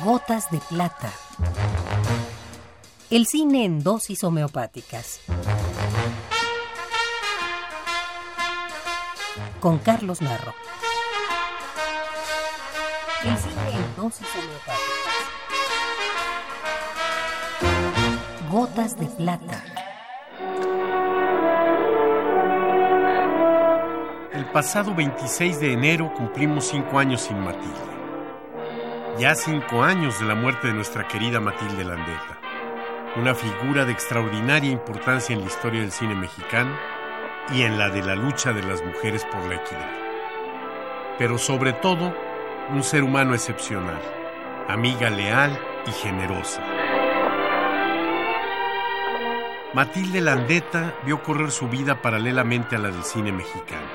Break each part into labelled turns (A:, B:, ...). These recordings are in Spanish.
A: Gotas de plata. El cine en dosis homeopáticas. Con Carlos Narro. El cine en dosis homeopáticas. Gotas de plata.
B: El pasado 26 de enero cumplimos cinco años sin Matilde. Ya cinco años de la muerte de nuestra querida Matilde Landeta, una figura de extraordinaria importancia en la historia del cine mexicano y en la de la lucha de las mujeres por la equidad. Pero sobre todo, un ser humano excepcional, amiga leal y generosa. Matilde Landeta vio correr su vida paralelamente a la del cine mexicano.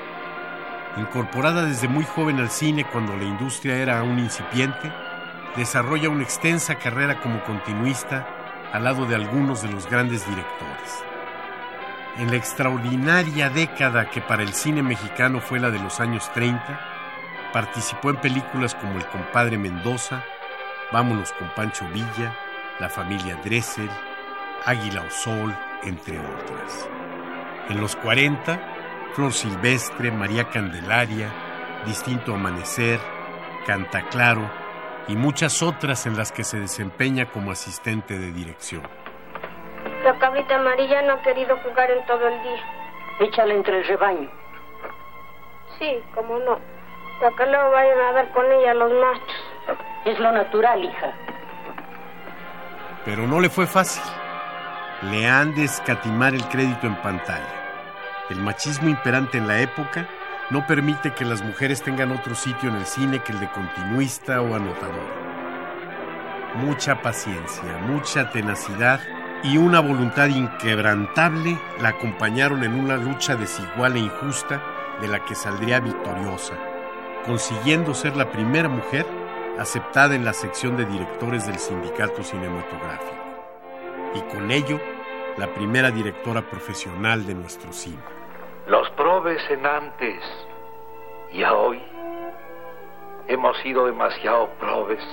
B: Incorporada desde muy joven al cine cuando la industria era aún incipiente, desarrolla una extensa carrera como continuista al lado de algunos de los grandes directores. En la extraordinaria década que para el cine mexicano fue la de los años 30, participó en películas como El compadre Mendoza, Vámonos con Pancho Villa, La familia Dressel, Águila o Sol, entre otras. En los 40, Flor Silvestre, María Candelaria, Distinto Amanecer, Canta Claro, y muchas otras en las que se desempeña como asistente de dirección.
C: La cabrita amarilla no ha querido jugar en todo el día.
D: Échale entre el rebaño.
C: Sí, como no. Para que luego vayan a dar con ella los machos.
D: Es lo natural, hija.
B: Pero no le fue fácil. Le han de escatimar el crédito en pantalla. El machismo imperante en la época no permite que las mujeres tengan otro sitio en el cine que el de continuista o anotador. Mucha paciencia, mucha tenacidad y una voluntad inquebrantable la acompañaron en una lucha desigual e injusta de la que saldría victoriosa, consiguiendo ser la primera mujer aceptada en la sección de directores del sindicato cinematográfico y con ello la primera directora profesional de nuestro cine.
E: Los en antes y a hoy hemos sido demasiado probes